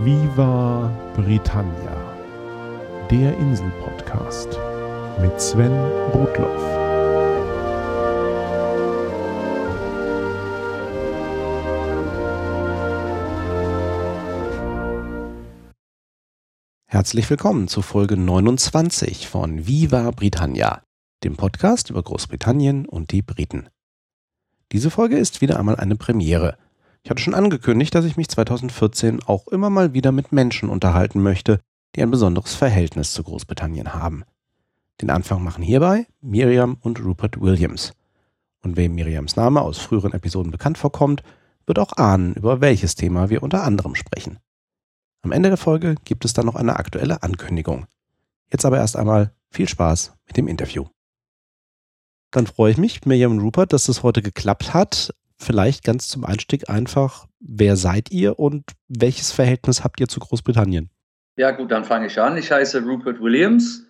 Viva Britannia, der Insel-Podcast mit Sven Rudloff. Herzlich willkommen zu Folge 29 von Viva Britannia, dem Podcast über Großbritannien und die Briten. Diese Folge ist wieder einmal eine Premiere. Ich hatte schon angekündigt, dass ich mich 2014 auch immer mal wieder mit Menschen unterhalten möchte, die ein besonderes Verhältnis zu Großbritannien haben. Den Anfang machen hierbei Miriam und Rupert Williams. Und wem Miriams Name aus früheren Episoden bekannt vorkommt, wird auch ahnen, über welches Thema wir unter anderem sprechen. Am Ende der Folge gibt es dann noch eine aktuelle Ankündigung. Jetzt aber erst einmal viel Spaß mit dem Interview. Dann freue ich mich, Miriam und Rupert, dass das heute geklappt hat. Vielleicht ganz zum Einstieg einfach, wer seid ihr und welches Verhältnis habt ihr zu Großbritannien? Ja gut, dann fange ich an. Ich heiße Rupert Williams.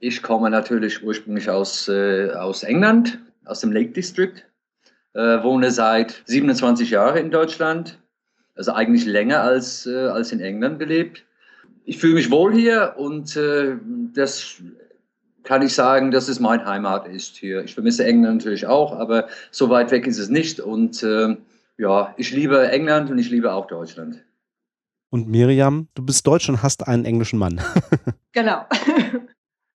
Ich komme natürlich ursprünglich aus, äh, aus England, aus dem Lake District. Äh, wohne seit 27 Jahren in Deutschland also eigentlich länger als, äh, als in England gelebt. Ich fühle mich wohl hier und äh, das kann ich sagen, dass es mein Heimat ist hier. Ich vermisse England natürlich auch, aber so weit weg ist es nicht. Und äh, ja, ich liebe England und ich liebe auch Deutschland. Und Miriam, du bist Deutsch und hast einen englischen Mann. genau.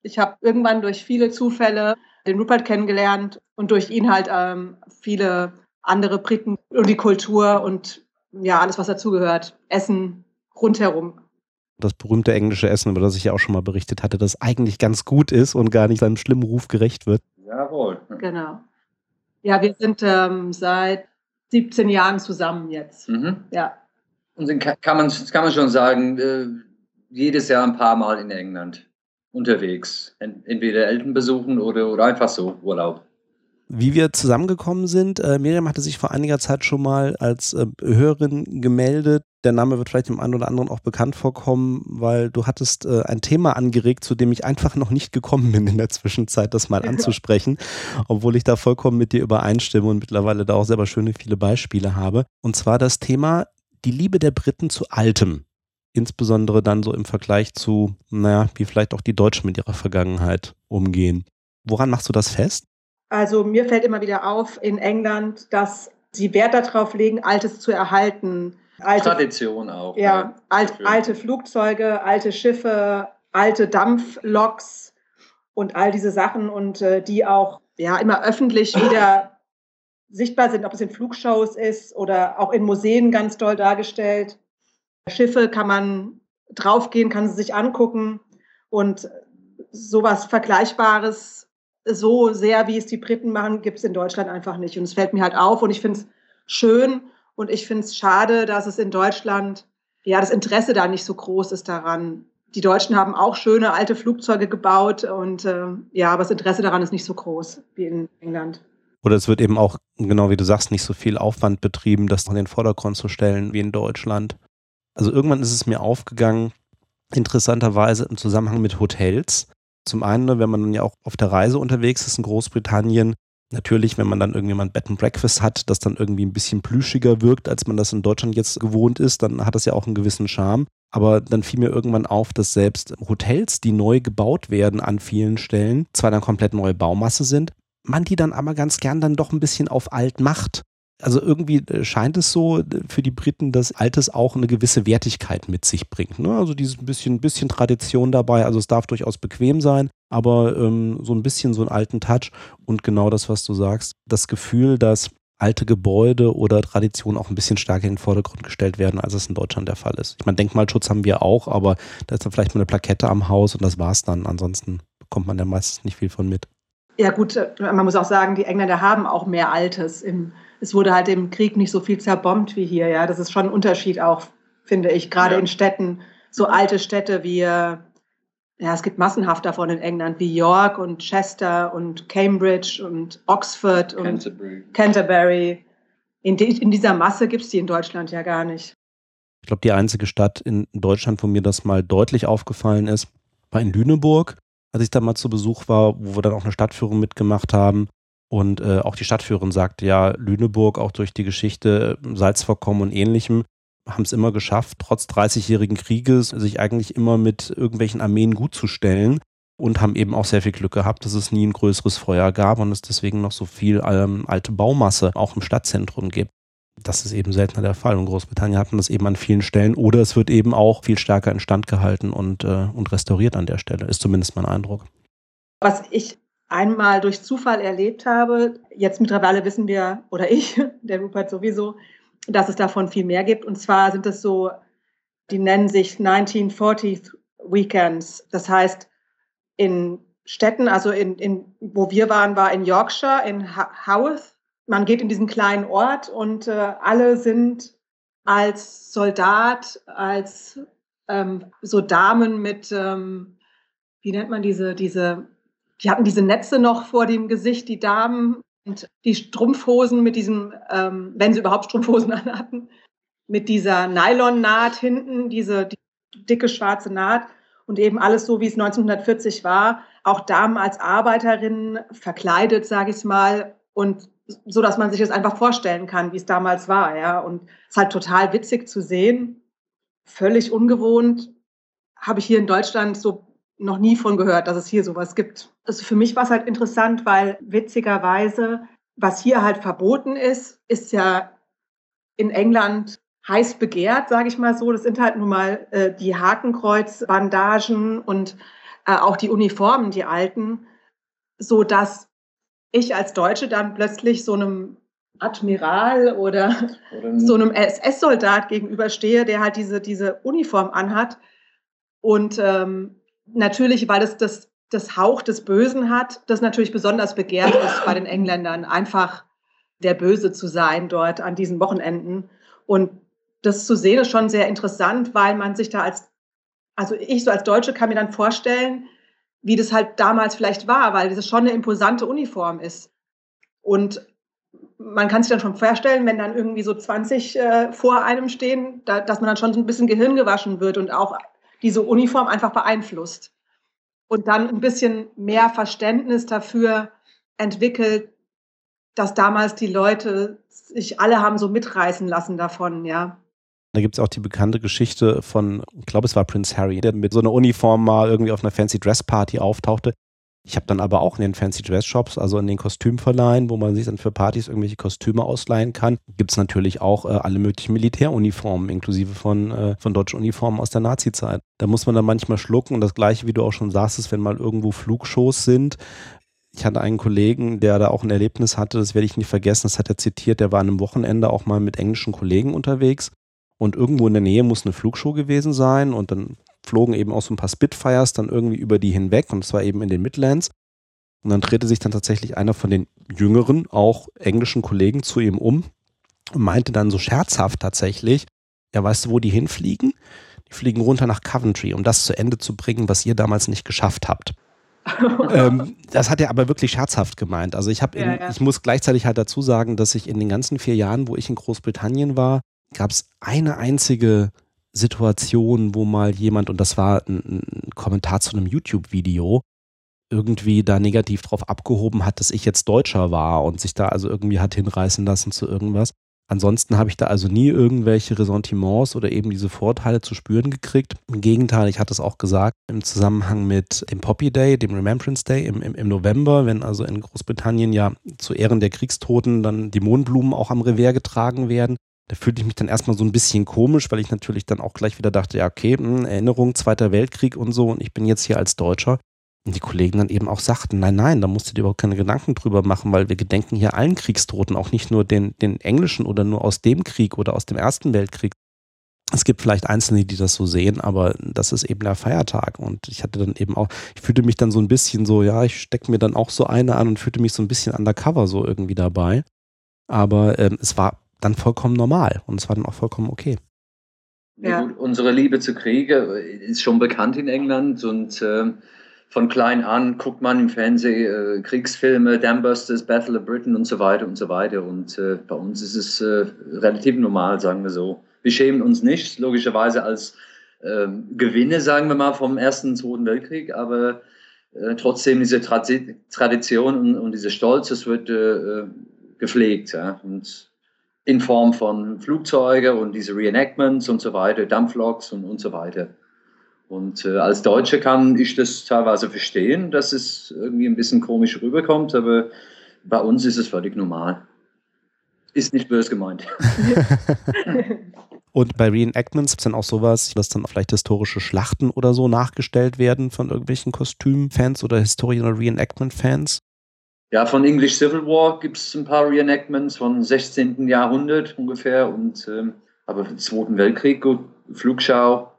Ich habe irgendwann durch viele Zufälle den Rupert kennengelernt und durch ihn halt ähm, viele andere Briten und die Kultur und ja, alles, was dazugehört. Essen rundherum. Das berühmte englische Essen, über das ich ja auch schon mal berichtet hatte, das eigentlich ganz gut ist und gar nicht seinem schlimmen Ruf gerecht wird. Jawohl. Genau. Ja, wir sind ähm, seit 17 Jahren zusammen jetzt. Mhm. Ja. Und dann kann man, kann man schon sagen, äh, jedes Jahr ein paar Mal in England unterwegs. Entweder Eltern besuchen oder, oder einfach so Urlaub. Wie wir zusammengekommen sind, äh, Miriam hatte sich vor einiger Zeit schon mal als äh, Hörerin gemeldet. Der Name wird vielleicht dem einen oder anderen auch bekannt vorkommen, weil du hattest äh, ein Thema angeregt, zu dem ich einfach noch nicht gekommen bin in der Zwischenzeit, das mal anzusprechen, obwohl ich da vollkommen mit dir übereinstimme und mittlerweile da auch selber schöne viele Beispiele habe. Und zwar das Thema die Liebe der Briten zu Altem. Insbesondere dann so im Vergleich zu, naja, wie vielleicht auch die Deutschen mit ihrer Vergangenheit umgehen. Woran machst du das fest? Also mir fällt immer wieder auf in England, dass sie Wert darauf legen, Altes zu erhalten. Alte, Tradition auch. Ja, ja alt, alte Flugzeuge, alte Schiffe, alte Dampfloks und all diese Sachen und äh, die auch ja immer öffentlich wieder sichtbar sind, ob es in Flugshows ist oder auch in Museen ganz doll dargestellt. Schiffe kann man draufgehen, kann sie sich angucken und sowas Vergleichbares so sehr, wie es die Briten machen, gibt es in Deutschland einfach nicht. Und es fällt mir halt auf und ich finde es schön und ich finde es schade, dass es in Deutschland, ja, das Interesse da nicht so groß ist daran. Die Deutschen haben auch schöne alte Flugzeuge gebaut und äh, ja, aber das Interesse daran ist nicht so groß wie in England. Oder es wird eben auch, genau wie du sagst, nicht so viel Aufwand betrieben, das in den Vordergrund zu stellen wie in Deutschland. Also irgendwann ist es mir aufgegangen, interessanterweise im Zusammenhang mit Hotels, zum einen, ne, wenn man dann ja auch auf der Reise unterwegs ist in Großbritannien, natürlich, wenn man dann irgendjemand Bed and Breakfast hat, das dann irgendwie ein bisschen plüschiger wirkt, als man das in Deutschland jetzt gewohnt ist, dann hat das ja auch einen gewissen Charme. Aber dann fiel mir irgendwann auf, dass selbst Hotels, die neu gebaut werden an vielen Stellen, zwar dann komplett neue Baumasse sind, man die dann aber ganz gern dann doch ein bisschen auf alt macht. Also irgendwie äh, scheint es so für die Briten, dass Altes auch eine gewisse Wertigkeit mit sich bringt. Ne? Also dieses bisschen, bisschen Tradition dabei. Also es darf durchaus bequem sein, aber ähm, so ein bisschen so einen alten Touch. Und genau das, was du sagst, das Gefühl, dass alte Gebäude oder Traditionen auch ein bisschen stärker in den Vordergrund gestellt werden, als es in Deutschland der Fall ist. Ich meine, Denkmalschutz haben wir auch, aber da ist dann vielleicht mal eine Plakette am Haus und das war's dann. Ansonsten bekommt man ja meistens nicht viel von mit. Ja gut, äh, man muss auch sagen, die Engländer haben auch mehr Altes im es wurde halt im Krieg nicht so viel zerbombt wie hier. Ja, das ist schon ein Unterschied auch, finde ich, gerade ja. in Städten, so alte Städte wie, ja, es gibt massenhaft davon in England, wie York und Chester und Cambridge und Oxford und Canterbury. Canterbury. In, die, in dieser Masse gibt es die in Deutschland ja gar nicht. Ich glaube, die einzige Stadt in Deutschland, wo mir das mal deutlich aufgefallen ist, war in Lüneburg, als ich da mal zu Besuch war, wo wir dann auch eine Stadtführung mitgemacht haben. Und äh, auch die Stadtführerin sagte ja, Lüneburg, auch durch die Geschichte Salzvorkommen und ähnlichem, haben es immer geschafft, trotz 30-jährigen Krieges sich eigentlich immer mit irgendwelchen Armeen gut zu stellen und haben eben auch sehr viel Glück gehabt, dass es nie ein größeres Feuer gab und es deswegen noch so viel ähm, alte Baumasse auch im Stadtzentrum gibt. Das ist eben seltener der Fall. Und Großbritannien hat man das eben an vielen Stellen oder es wird eben auch viel stärker instand gehalten und, äh, und restauriert an der Stelle, ist zumindest mein Eindruck. Was ich einmal durch Zufall erlebt habe, jetzt mittlerweile wissen wir, oder ich, der Rupert sowieso, dass es davon viel mehr gibt. Und zwar sind es so, die nennen sich 1940 Weekends. Das heißt, in Städten, also in, in, wo wir waren, war in Yorkshire, in Haworth. Man geht in diesen kleinen Ort und äh, alle sind als Soldat, als ähm, so Damen mit, ähm, wie nennt man diese, diese, die hatten diese Netze noch vor dem Gesicht, die Damen, und die Strumpfhosen mit diesem, ähm, wenn sie überhaupt Strumpfhosen anhatten, mit dieser Nylon-Naht hinten, diese die dicke schwarze Naht und eben alles so, wie es 1940 war, auch Damen als Arbeiterinnen verkleidet, sage ich mal, und so, dass man sich das einfach vorstellen kann, wie es damals war, ja. Und es ist halt total witzig zu sehen, völlig ungewohnt, habe ich hier in Deutschland so noch nie von gehört, dass es hier sowas gibt. Also für mich war es halt interessant, weil witzigerweise, was hier halt verboten ist, ist ja in England heiß begehrt, sage ich mal so. Das sind halt nun mal äh, die Hakenkreuzbandagen und äh, auch die Uniformen, die alten, so dass ich als Deutsche dann plötzlich so einem Admiral oder, oder so einem SS-Soldat gegenüberstehe, der halt diese, diese Uniform anhat. Und ähm, natürlich, weil es das, das Hauch des Bösen hat, das natürlich besonders begehrt ist bei den Engländern, einfach der Böse zu sein dort an diesen Wochenenden. Und das zu sehen ist schon sehr interessant, weil man sich da als, also ich so als Deutsche kann mir dann vorstellen, wie das halt damals vielleicht war, weil das schon eine imposante Uniform ist. Und man kann sich dann schon vorstellen, wenn dann irgendwie so 20 äh, vor einem stehen, da, dass man dann schon so ein bisschen Gehirn gewaschen wird und auch diese Uniform einfach beeinflusst. Und dann ein bisschen mehr Verständnis dafür entwickelt, dass damals die Leute sich alle haben so mitreißen lassen davon, ja. Da gibt es auch die bekannte Geschichte von, ich glaube, es war Prince Harry, der mit so einer Uniform mal irgendwie auf einer Fancy Dress Party auftauchte. Ich habe dann aber auch in den Fancy Dress Shops, also in den Kostümverleihen, wo man sich dann für Partys irgendwelche Kostüme ausleihen kann, gibt es natürlich auch äh, alle möglichen Militäruniformen, inklusive von, äh, von deutschen Uniformen aus der Nazi-Zeit. Da muss man dann manchmal schlucken und das gleiche, wie du auch schon sagst, ist, wenn mal irgendwo Flugshows sind, ich hatte einen Kollegen, der da auch ein Erlebnis hatte, das werde ich nicht vergessen, das hat er zitiert, der war an einem Wochenende auch mal mit englischen Kollegen unterwegs und irgendwo in der Nähe muss eine Flugshow gewesen sein und dann flogen eben auch so ein paar Spitfires dann irgendwie über die hinweg und zwar eben in den Midlands. Und dann drehte sich dann tatsächlich einer von den jüngeren, auch englischen Kollegen zu ihm um und meinte dann so scherzhaft tatsächlich, ja, weißt du, wo die hinfliegen? Die fliegen runter nach Coventry, um das zu Ende zu bringen, was ihr damals nicht geschafft habt. ähm, das hat er aber wirklich scherzhaft gemeint. Also ich habe, ja, ja. ich muss gleichzeitig halt dazu sagen, dass ich in den ganzen vier Jahren, wo ich in Großbritannien war, gab es eine einzige Situation, wo mal jemand, und das war ein, ein Kommentar zu einem YouTube-Video, irgendwie da negativ drauf abgehoben hat, dass ich jetzt Deutscher war und sich da also irgendwie hat hinreißen lassen zu irgendwas. Ansonsten habe ich da also nie irgendwelche Ressentiments oder eben diese Vorteile zu spüren gekriegt. Im Gegenteil, ich hatte es auch gesagt, im Zusammenhang mit dem Poppy Day, dem Remembrance Day im, im, im November, wenn also in Großbritannien ja zu Ehren der Kriegstoten dann die Mohnblumen auch am Revier getragen werden. Da fühlte ich mich dann erstmal so ein bisschen komisch, weil ich natürlich dann auch gleich wieder dachte, ja, okay, mh, hm, Erinnerung, Zweiter Weltkrieg und so, und ich bin jetzt hier als Deutscher. Und die Kollegen dann eben auch sagten, nein, nein, da musst du dir überhaupt keine Gedanken drüber machen, weil wir gedenken hier allen Kriegstoten, auch nicht nur den, den englischen oder nur aus dem Krieg oder aus dem Ersten Weltkrieg. Es gibt vielleicht Einzelne, die das so sehen, aber das ist eben der Feiertag. Und ich hatte dann eben auch, ich fühlte mich dann so ein bisschen so, ja, ich stecke mir dann auch so eine an und fühlte mich so ein bisschen undercover so irgendwie dabei. Aber ähm, es war dann vollkommen normal und es war dann auch vollkommen okay. Ja. Unsere Liebe zu Kriege ist schon bekannt in England und äh, von klein an guckt man im Fernsehen äh, Kriegsfilme, Dambusters, Battle of Britain und so weiter und so weiter. Und äh, bei uns ist es äh, relativ normal, sagen wir so. Wir schämen uns nicht, logischerweise als ähm, Gewinne, sagen wir mal, vom Ersten und Zweiten Weltkrieg, aber äh, trotzdem diese Tradition und, und dieser Stolz, das wird äh, gepflegt. Ja? Und in Form von Flugzeugen und diese Reenactments und so weiter, Dampfloks und, und so weiter. Und äh, als Deutsche kann ich das teilweise verstehen, dass es irgendwie ein bisschen komisch rüberkommt, aber bei uns ist es völlig normal. Ist nicht böse gemeint. Und bei Reenactments ist dann auch sowas, dass dann vielleicht historische Schlachten oder so nachgestellt werden von irgendwelchen Kostümfans oder Historien- oder Reenactment-Fans? Ja, von English Civil War gibt es ein paar Reenactments von 16. Jahrhundert ungefähr. Und, ähm, aber im Zweiten Weltkrieg, gut, Flugschau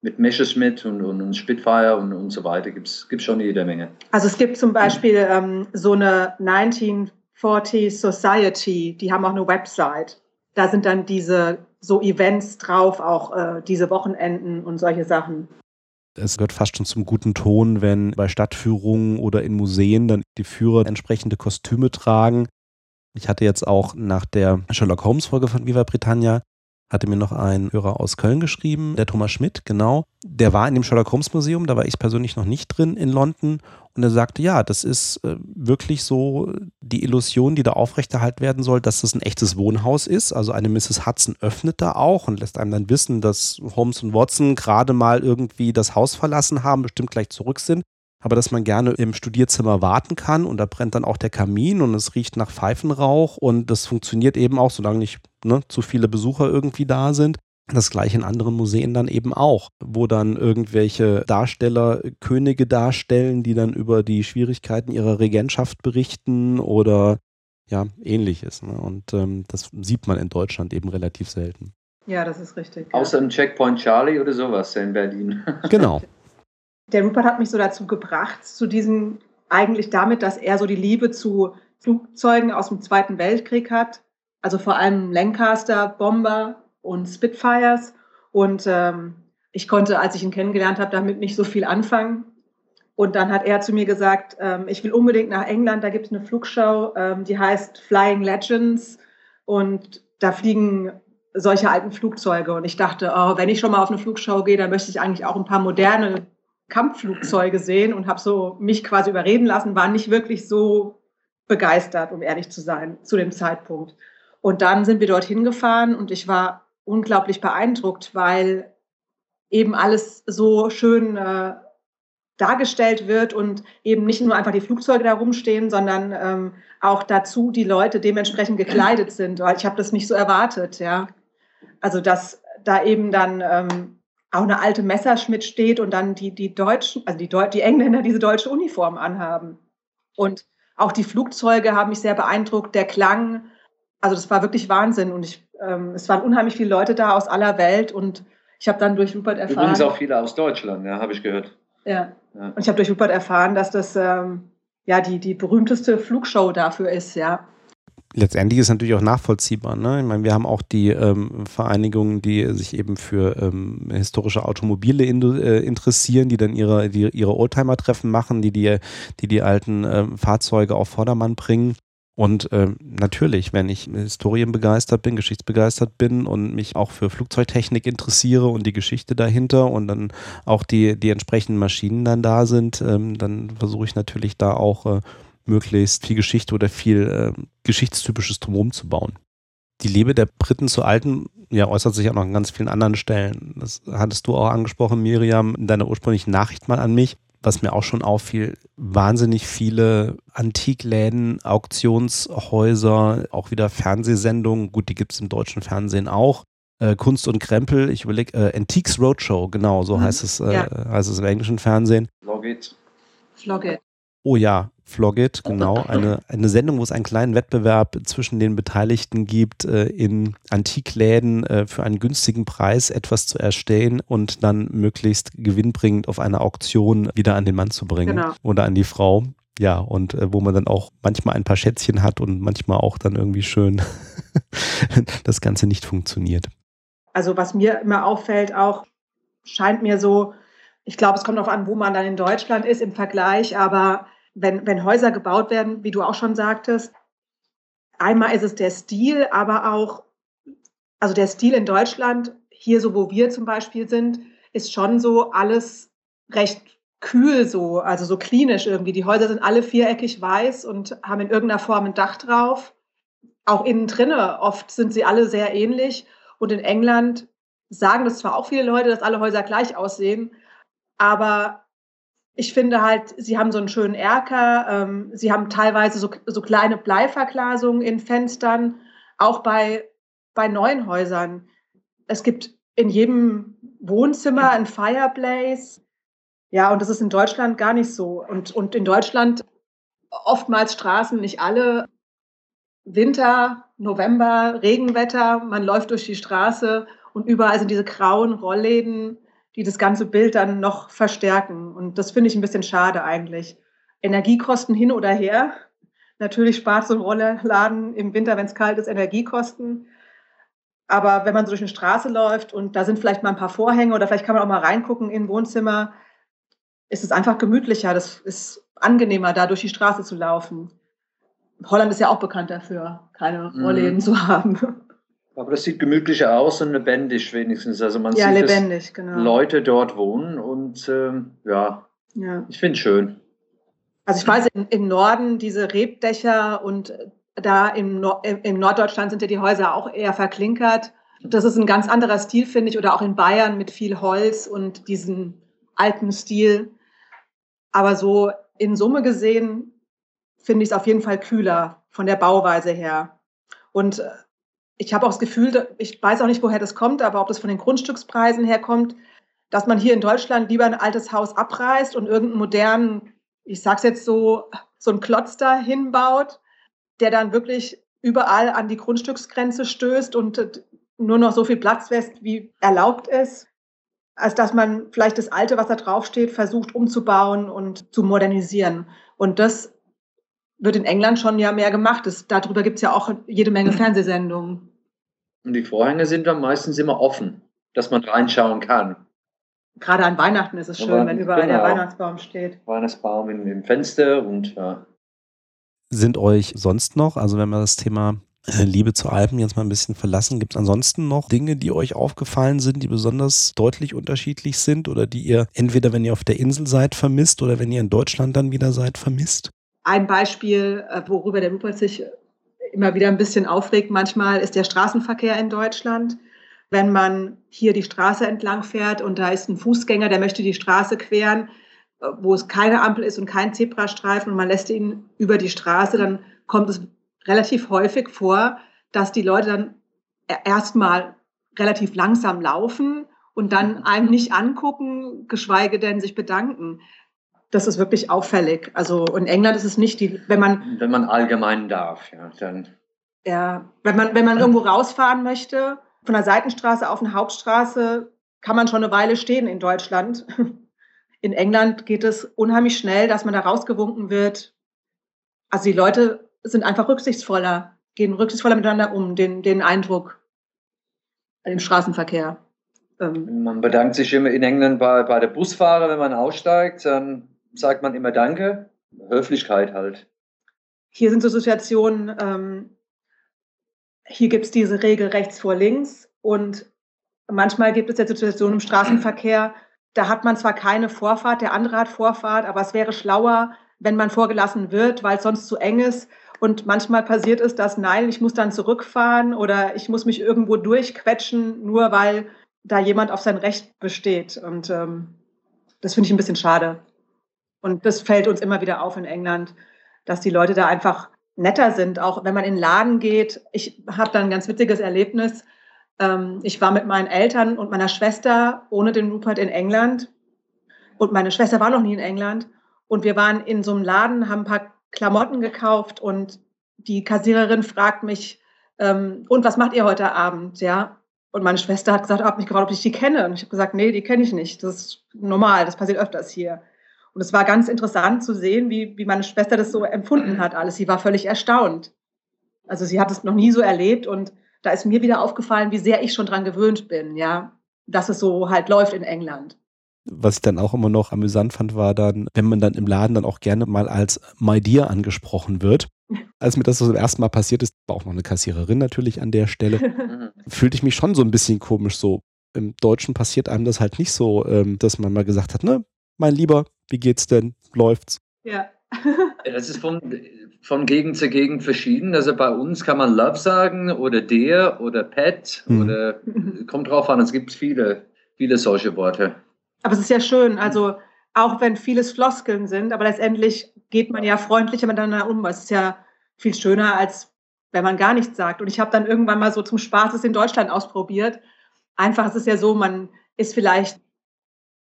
mit Messerschmitt und, und, und Spitfire und, und so weiter gibt es schon jede Menge. Also es gibt zum Beispiel ähm, so eine 1940 Society, die haben auch eine Website. Da sind dann diese so Events drauf, auch äh, diese Wochenenden und solche Sachen es gehört fast schon zum guten Ton, wenn bei Stadtführungen oder in Museen dann die Führer entsprechende Kostüme tragen. Ich hatte jetzt auch nach der Sherlock Holmes Folge von Viva Britannia hatte mir noch ein Hörer aus Köln geschrieben, der Thomas Schmidt, genau. Der war in dem Sherlock Holmes Museum, da war ich persönlich noch nicht drin in London. Und er sagte, ja, das ist äh, wirklich so die Illusion, die da aufrechterhalten werden soll, dass das ein echtes Wohnhaus ist. Also eine Mrs. Hudson öffnet da auch und lässt einem dann wissen, dass Holmes und Watson gerade mal irgendwie das Haus verlassen haben, bestimmt gleich zurück sind aber dass man gerne im Studierzimmer warten kann und da brennt dann auch der Kamin und es riecht nach Pfeifenrauch und das funktioniert eben auch, solange nicht ne, zu viele Besucher irgendwie da sind. Das gleiche in anderen Museen dann eben auch, wo dann irgendwelche Darsteller Könige darstellen, die dann über die Schwierigkeiten ihrer Regentschaft berichten oder ja, ähnliches. Ne? Und ähm, das sieht man in Deutschland eben relativ selten. Ja, das ist richtig. Außer im Checkpoint Charlie oder sowas in Berlin. Genau. der Rupert hat mich so dazu gebracht, zu diesem, eigentlich damit, dass er so die Liebe zu Flugzeugen aus dem Zweiten Weltkrieg hat. Also vor allem Lancaster, Bomber und Spitfires. Und ähm, ich konnte, als ich ihn kennengelernt habe, damit nicht so viel anfangen. Und dann hat er zu mir gesagt, ähm, ich will unbedingt nach England, da gibt es eine Flugshow, ähm, die heißt Flying Legends. Und da fliegen solche alten Flugzeuge. Und ich dachte, oh, wenn ich schon mal auf eine Flugshow gehe, dann möchte ich eigentlich auch ein paar moderne Kampfflugzeuge sehen und habe so mich quasi überreden lassen, war nicht wirklich so begeistert, um ehrlich zu sein, zu dem Zeitpunkt. Und dann sind wir dorthin gefahren und ich war unglaublich beeindruckt, weil eben alles so schön äh, dargestellt wird und eben nicht nur einfach die Flugzeuge da rumstehen, sondern ähm, auch dazu die Leute dementsprechend gekleidet sind, weil ich habe das nicht so erwartet, ja. Also dass da eben dann ähm, auch eine alte Messerschmidt steht und dann die, die Deutschen, also die, Deu die Engländer diese deutsche Uniform anhaben. Und auch die Flugzeuge haben mich sehr beeindruckt, der Klang, also das war wirklich Wahnsinn und ich, ähm, es waren unheimlich viele Leute da aus aller Welt und ich habe dann durch Rupert erfahren. Übrigens auch viele aus Deutschland, ja, habe ich gehört. Ja. ja. Und ich habe durch Rupert erfahren, dass das ähm, ja die, die berühmteste Flugshow dafür ist, ja letztendlich ist natürlich auch nachvollziehbar. Ne? Ich meine, wir haben auch die ähm, Vereinigungen, die sich eben für ähm, historische Automobile in, äh, interessieren, die dann ihre, die, ihre Oldtimer-Treffen machen, die die, die, die alten ähm, Fahrzeuge auf Vordermann bringen. Und ähm, natürlich, wenn ich historienbegeistert bin, geschichtsbegeistert bin und mich auch für Flugzeugtechnik interessiere und die Geschichte dahinter und dann auch die, die entsprechenden Maschinen dann da sind, ähm, dann versuche ich natürlich da auch äh, möglichst viel Geschichte oder viel äh, geschichtstypisches drumherum zu bauen. Die Liebe der Briten zu Alten ja, äußert sich auch noch an ganz vielen anderen Stellen. Das hattest du auch angesprochen, Miriam, in deiner ursprünglichen Nachricht mal an mich. Was mir auch schon auffiel, wahnsinnig viele Antikläden, Auktionshäuser, auch wieder Fernsehsendungen. Gut, die gibt es im deutschen Fernsehen auch. Äh, Kunst und Krempel, ich überlege, äh, Antiques Roadshow, genau, so mhm. heißt, es, äh, ja. heißt es im englischen Fernsehen. Flogit. Flogit. Oh ja, Flogit, genau. Eine, eine Sendung, wo es einen kleinen Wettbewerb zwischen den Beteiligten gibt, äh, in Antikläden äh, für einen günstigen Preis etwas zu erstellen und dann möglichst gewinnbringend auf einer Auktion wieder an den Mann zu bringen genau. oder an die Frau. Ja, und äh, wo man dann auch manchmal ein paar Schätzchen hat und manchmal auch dann irgendwie schön das Ganze nicht funktioniert. Also was mir immer auffällt, auch scheint mir so, ich glaube, es kommt darauf an, wo man dann in Deutschland ist im Vergleich, aber wenn, wenn Häuser gebaut werden, wie du auch schon sagtest, einmal ist es der Stil, aber auch, also der Stil in Deutschland, hier so, wo wir zum Beispiel sind, ist schon so alles recht kühl so, also so klinisch irgendwie. Die Häuser sind alle viereckig weiß und haben in irgendeiner Form ein Dach drauf. auch innen drinne. Oft sind sie alle sehr ähnlich. Und in England sagen das zwar auch viele Leute, dass alle Häuser gleich aussehen, aber ich finde halt, sie haben so einen schönen Erker, ähm, sie haben teilweise so, so kleine Bleiverglasungen in Fenstern, auch bei, bei neuen Häusern. Es gibt in jedem Wohnzimmer ein Fireplace. Ja, und das ist in Deutschland gar nicht so. Und, und in Deutschland oftmals Straßen, nicht alle. Winter, November, Regenwetter, man läuft durch die Straße und überall sind diese grauen Rollläden die das ganze Bild dann noch verstärken. Und das finde ich ein bisschen schade eigentlich. Energiekosten hin oder her. Natürlich spart so ein Rollladen im Winter, wenn es kalt ist, Energiekosten. Aber wenn man so durch eine Straße läuft und da sind vielleicht mal ein paar Vorhänge oder vielleicht kann man auch mal reingucken in ein Wohnzimmer, ist es einfach gemütlicher. Das ist angenehmer, da durch die Straße zu laufen. Holland ist ja auch bekannt dafür, keine. Rollläden mhm. zu haben. Aber das sieht gemütlicher aus und lebendig wenigstens. Also man ja, sieht, lebendig, dass genau. Leute dort wohnen und ähm, ja, ja, ich finde es schön. Also ich weiß, im, im, Norden diese Rebdächer und da im, Nord im Norddeutschland sind ja die Häuser auch eher verklinkert. Das ist ein ganz anderer Stil, finde ich, oder auch in Bayern mit viel Holz und diesen alten Stil. Aber so in Summe gesehen finde ich es auf jeden Fall kühler von der Bauweise her. Und äh, ich habe auch das Gefühl, ich weiß auch nicht, woher das kommt, aber ob das von den Grundstückspreisen herkommt, dass man hier in Deutschland lieber ein altes Haus abreißt und irgendeinen modernen, ich sage es jetzt so, so einen Klotz da hinbaut, der dann wirklich überall an die Grundstücksgrenze stößt und nur noch so viel Platz lässt, wie erlaubt ist, als dass man vielleicht das Alte, was da draufsteht, versucht umzubauen und zu modernisieren. Und das wird in England schon ja mehr gemacht. Das, darüber gibt es ja auch jede Menge Fernsehsendungen. Und die Vorhänge sind dann meistens immer offen, dass man reinschauen kann. Gerade an Weihnachten ist es schön, wenn überall genau. der Weihnachtsbaum steht. Weihnachtsbaum im, im Fenster und ja. Sind euch sonst noch, also wenn wir das Thema äh, Liebe zu Alpen jetzt mal ein bisschen verlassen, gibt es ansonsten noch Dinge, die euch aufgefallen sind, die besonders deutlich unterschiedlich sind oder die ihr entweder, wenn ihr auf der Insel seid, vermisst oder wenn ihr in Deutschland dann wieder seid, vermisst? Ein Beispiel, äh, worüber der Rupert sich immer wieder ein bisschen aufregt manchmal, ist der Straßenverkehr in Deutschland. Wenn man hier die Straße entlang fährt und da ist ein Fußgänger, der möchte die Straße queren, äh, wo es keine Ampel ist und kein Zebrastreifen und man lässt ihn über die Straße, dann kommt es relativ häufig vor, dass die Leute dann e-, erstmal relativ langsam laufen und dann einem nicht angucken, geschweige denn sich bedanken das ist wirklich auffällig. Also in England ist es nicht die, wenn man. Wenn man allgemein darf, ja, dann. Ja, wenn man, wenn man irgendwo rausfahren möchte, von der Seitenstraße auf eine Hauptstraße, kann man schon eine Weile stehen in Deutschland. In England geht es unheimlich schnell, dass man da rausgewunken wird. Also die Leute sind einfach rücksichtsvoller, gehen rücksichtsvoller miteinander um, den, den Eindruck im Straßenverkehr. Ähm. Man bedankt sich immer in England bei, bei der Busfahrer, wenn man aussteigt. Dann sagt man immer Danke. Höflichkeit halt. Hier sind so Situationen, ähm, hier gibt es diese Regel rechts vor links und manchmal gibt es ja Situationen im Straßenverkehr, da hat man zwar keine Vorfahrt, der andere hat Vorfahrt, aber es wäre schlauer, wenn man vorgelassen wird, weil es sonst zu eng ist. Und manchmal passiert es, dass nein, ich muss dann zurückfahren oder ich muss mich irgendwo durchquetschen, nur weil da jemand auf sein Recht besteht. Und ähm, das finde ich ein bisschen schade. Und das fällt uns immer wieder auf in England, dass die Leute da einfach netter sind, auch wenn man in den Laden geht. Ich habe da ein ganz witziges Erlebnis. Ähm, ich war mit meinen Eltern und meiner Schwester ohne den Rupert in England. Und meine Schwester war noch nie in England. Und wir waren in so einem Laden, haben ein paar Klamotten gekauft und die Kassiererin fragt mich, ähm, und was macht ihr heute Abend? Ja. Und meine Schwester hat gesagt, hat mich gefragt, ob ich die kenne. Und ich habe gesagt, nee, die kenne ich nicht. Das ist normal, das passiert öfters hier. Und es war ganz interessant zu sehen, wie, wie meine Schwester das so empfunden hat alles. Sie war völlig erstaunt. Also sie hat es noch nie so erlebt und da ist mir wieder aufgefallen, wie sehr ich schon dran gewöhnt bin, ja, dass es so halt läuft in England. Was ich dann auch immer noch amüsant fand, war dann, wenn man dann im Laden dann auch gerne mal als My Dear angesprochen wird. Als mir das so zum ersten Mal passiert ist, war auch noch eine Kassiererin natürlich an der Stelle, fühlte ich mich schon so ein bisschen komisch so. Im Deutschen passiert einem das halt nicht so, ähm, dass man mal gesagt hat, ne, mein Lieber, wie geht's denn? Läuft's? Ja. Ja, das ist von, von Gegend zu Gegend verschieden. Also bei uns kann man Love sagen oder der oder Pet Mhm. oder kommt drauf an, es gibt viele, viele solche Worte. Aber es ist ja schön, also auch wenn vieles Floskeln sind, aber letztendlich geht man ja freundlicher miteinander um. Es ist ja viel schöner, als wenn man gar nichts sagt. Und ich habe dann irgendwann mal so zum Spaß es in Deutschland ausprobiert. Einfach es ist ja so, man ist vielleicht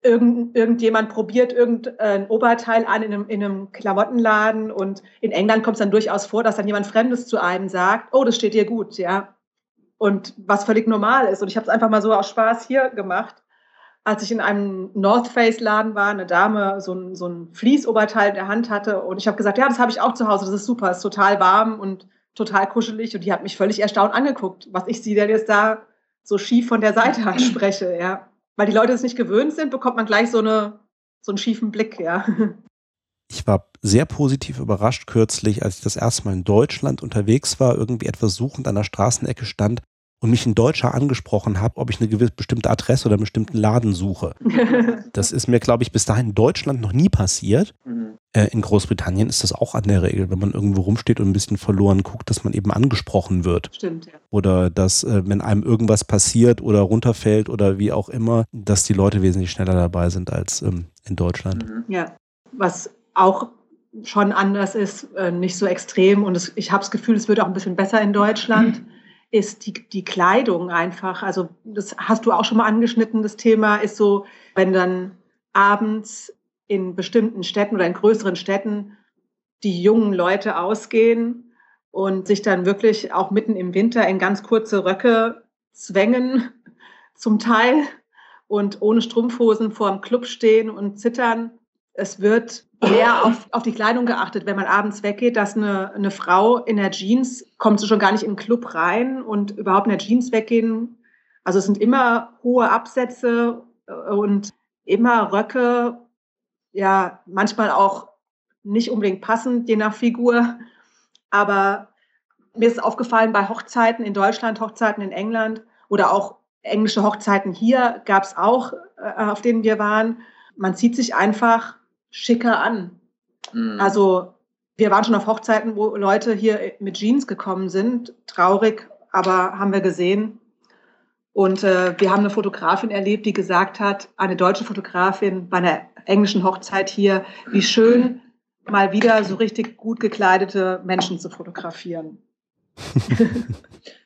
irgend, irgendjemand probiert irgendein Oberteil an in einem, in einem Klamottenladen und in England kommt es dann durchaus vor, dass dann jemand Fremdes zu einem sagt, oh, das steht dir gut, ja. Und was völlig normal ist. Und ich habe es einfach mal so aus Spaß hier gemacht als ich in einem North Face Laden war, eine Dame so ein, so ein Fließoberteil in der Hand hatte und ich habe gesagt, ja, das habe ich auch zu Hause, das ist super, ist total warm und total kuschelig und die hat mich völlig erstaunt angeguckt, was ich sie denn jetzt da so schief von der Seite anspreche, ja. Weil die Leute es nicht gewöhnt sind, bekommt man gleich so, eine, so einen schiefen Blick, ja. Ich war sehr positiv überrascht kürzlich, als ich das erste Mal in Deutschland unterwegs war, irgendwie etwas suchend an der Straßenecke stand und mich ein Deutscher angesprochen habe, ob ich eine gewisse bestimmte Adresse oder einen bestimmten Laden suche. Das ist mir, glaube ich, bis dahin in Deutschland noch nie passiert. Mhm. Äh, in Großbritannien ist das auch an der Regel, wenn man irgendwo rumsteht und ein bisschen verloren guckt, dass man eben angesprochen wird. Stimmt, ja. Oder dass, äh, wenn einem irgendwas passiert oder runterfällt oder wie auch immer, dass die Leute wesentlich schneller dabei sind als ähm, in Deutschland. Mhm. Ja, was auch schon anders ist, äh, nicht so extrem und es, ich habe das Gefühl, es wird auch ein bisschen besser in Deutschland, ist die, die Kleidung einfach. Also das hast du auch schon mal angeschnitten, das Thema ist so, wenn dann abends in bestimmten Städten oder in größeren Städten die jungen Leute ausgehen und sich dann wirklich auch mitten im Winter in ganz kurze Röcke zwängen, zum Teil, und ohne Strumpfhosen vor dem Club stehen und zittern. Es wird mehr auf, auf die Kleidung geachtet, wenn man abends weggeht, dass eine, eine Frau in der Jeans kommt sie schon gar nicht in den Club rein und überhaupt in der Jeans weggehen. Also es sind immer hohe Absätze äh, und immer Röcke, ja, manchmal auch nicht unbedingt passend, je nach Figur. Aber mir ist aufgefallen, bei Hochzeiten in Deutschland, Hochzeiten in England oder auch englische Hochzeiten hier gab es auch, äh, auf denen wir waren. Man zieht sich einfach schicker an. Mhm. Also wir waren schon auf Hochzeiten, wo Leute hier mit Jeans gekommen sind. Traurig, aber haben wir gesehen. Und äh, wir haben eine Fotografin erlebt, die gesagt hat, eine deutsche Fotografin bei einer englischen Hochzeit hier, wie schön mal wieder so richtig gut gekleidete Menschen zu fotografieren.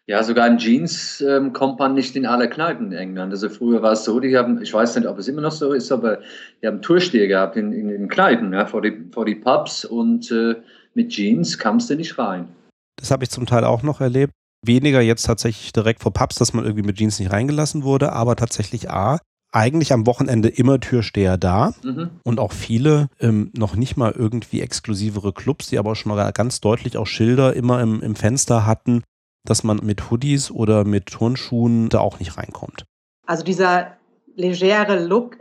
Ja, sogar in Jeans ähm, kommt man nicht in alle Kneipen in England. Also früher war es so, die haben, ich weiß nicht, ob es immer noch so ist, aber die haben Toursteher gehabt in, in den Kneipen, ja, vor, die, vor die Pubs und äh, mit Jeans kamst du nicht rein. Das habe ich zum Teil auch noch erlebt. Weniger jetzt tatsächlich direkt vor Pubs, dass man irgendwie mit Jeans nicht reingelassen wurde, aber tatsächlich A, eigentlich am Wochenende immer Türsteher da Mhm. und auch viele ähm, noch nicht mal irgendwie exklusivere Clubs, die aber schon mal ganz deutlich auch Schilder immer im, im Fenster hatten, dass man mit Hoodies oder mit Turnschuhen da auch nicht reinkommt. Also dieser legere Look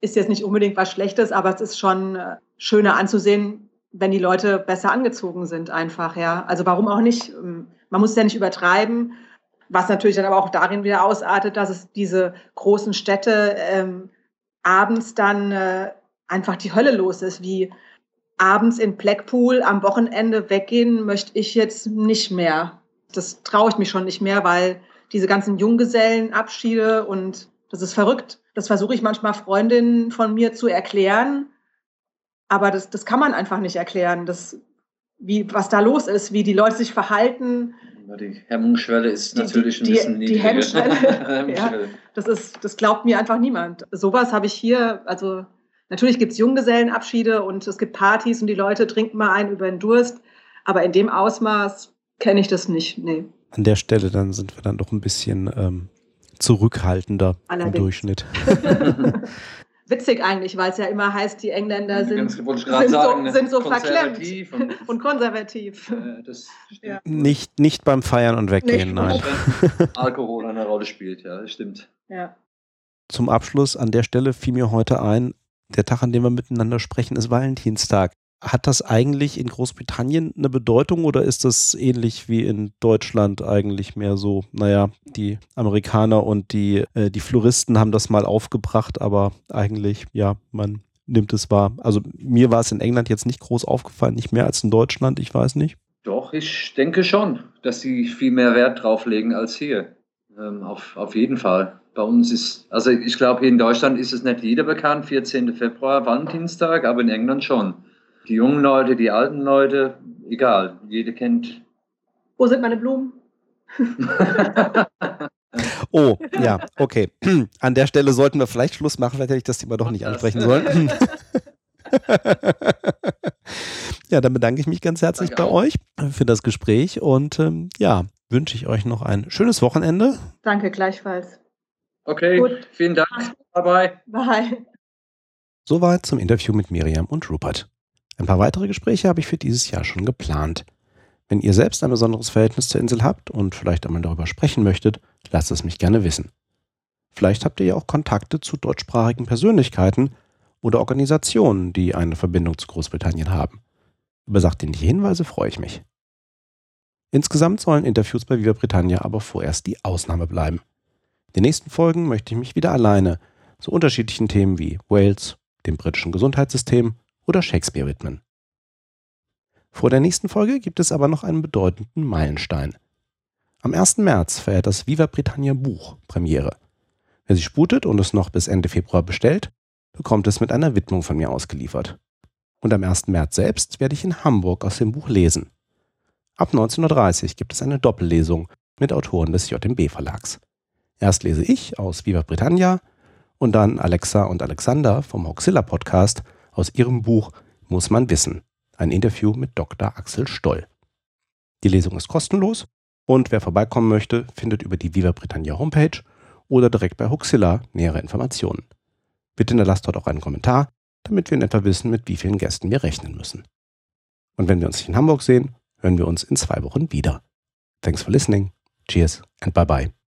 ist jetzt nicht unbedingt was Schlechtes, aber es ist schon äh, schöner anzusehen, wenn die Leute besser angezogen sind einfach, ja. Also warum auch nicht? Ähm, Man muss es ja nicht übertreiben, was natürlich dann aber auch darin wieder ausartet, dass es diese großen Städte ähm, abends dann äh, einfach die Hölle los ist, wie abends in Blackpool am Wochenende weggehen möchte ich jetzt nicht mehr. Das traue ich mich schon nicht mehr, weil diese ganzen Junggesellenabschiede und das ist verrückt. Das versuche ich manchmal Freundinnen von mir zu erklären, aber das, das kann man einfach nicht erklären, das, wie, was da los ist, wie die Leute sich verhalten. Ja, Die Hemmungsschwelle ist Die- natürlich die- ein bisschen die niedriger. Hemmschwelle, Hemmschwelle. Das, ist, das glaubt mir einfach niemand. Sowas habe ich hier, also natürlich gibt es Junggesellenabschiede und es gibt Partys und die Leute trinken mal einen über den Durst, aber in dem Ausmaß kenne ich das nicht. Nee. An der Stelle dann sind wir dann doch ein bisschen ähm, zurückhaltender Allerdings. im Durchschnitt. Witzig eigentlich, weil es ja immer heißt, die Engländer sind, Ganz- sind, sagen, so, sind so konservativ verklemmt und- und konservativ. Äh. Ja. Nicht, nicht beim Feiern und Weggehen, Nicht. nein. Alkohol eine Rolle spielt, ja, das stimmt. Ja. Zum Abschluss an der Stelle fiel mir heute ein, der Tag, an dem wir miteinander sprechen, ist Valentinstag. Hat das eigentlich in Großbritannien eine Bedeutung oder ist das ähnlich wie in Deutschland eigentlich mehr so, naja, die Amerikaner und die, äh, die Floristen haben das mal aufgebracht, aber eigentlich, ja, man nimmt es wahr? Also mir war es in England jetzt nicht groß aufgefallen, nicht mehr als in Deutschland, ich weiß nicht. Doch, ich denke schon, dass sie viel mehr Wert drauf legen als hier. Ähm, auf, auf jeden Fall. Bei uns ist, also ich glaube, hier in Deutschland ist es nicht jeder bekannt, 14. Februar, Valentinstag, aber in England schon. Die jungen Leute, die alten Leute, egal, jeder kennt. Wo sind meine Blumen? oh, ja, okay. An der Stelle sollten wir vielleicht Schluss machen, vielleicht hätte ich das Thema doch nicht ansprechen sollen. ja, dann bedanke ich mich ganz herzlich Danke bei auch. euch für das Gespräch und ähm, ja, wünsche ich euch noch ein schönes Wochenende. Danke, gleichfalls. Okay, Gut. vielen Dank. Bye bye. Bye. Soweit zum Interview mit Miriam und Rupert. Ein paar weitere Gespräche habe ich für dieses Jahr schon geplant. Wenn ihr selbst ein besonderes Verhältnis zur Insel habt und vielleicht einmal darüber sprechen möchtet, lasst es mich gerne wissen. Vielleicht habt ihr ja auch Kontakte zu deutschsprachigen Persönlichkeiten oder Organisationen, die eine Verbindung zu Großbritannien haben. Über sachdienliche Hinweise freue ich mich. Insgesamt sollen Interviews bei Viva Britannia aber vorerst die Ausnahme bleiben. In den nächsten Folgen möchte ich mich wieder alleine zu unterschiedlichen Themen wie Wales, dem britischen Gesundheitssystem oder Shakespeare widmen. Vor der nächsten Folge gibt es aber noch einen bedeutenden Meilenstein. Am 1. März feiert das Viva Britannia Buch Premiere. Wer sich sputet und es noch bis Ende Februar bestellt, bekommt es mit einer Widmung von mir ausgeliefert. Und am 1. März selbst werde ich in Hamburg aus dem Buch lesen. Ab 19.30 Uhr gibt es eine Doppellesung mit Autoren des JMB Verlags. Erst lese ich aus Viva Britannia und dann Alexa und Alexander vom Hoxilla Podcast aus ihrem Buch Muss man wissen. Ein Interview mit Dr. Axel Stoll. Die Lesung ist kostenlos und wer vorbeikommen möchte, findet über die Viva Britannia Homepage oder direkt bei Hoxilla nähere Informationen. Bitte hinterlasst dort auch einen Kommentar, damit wir in etwa wissen, mit wie vielen Gästen wir rechnen müssen. Und wenn wir uns nicht in Hamburg sehen, hören wir uns in zwei Wochen wieder. Thanks for listening. Cheers and bye bye.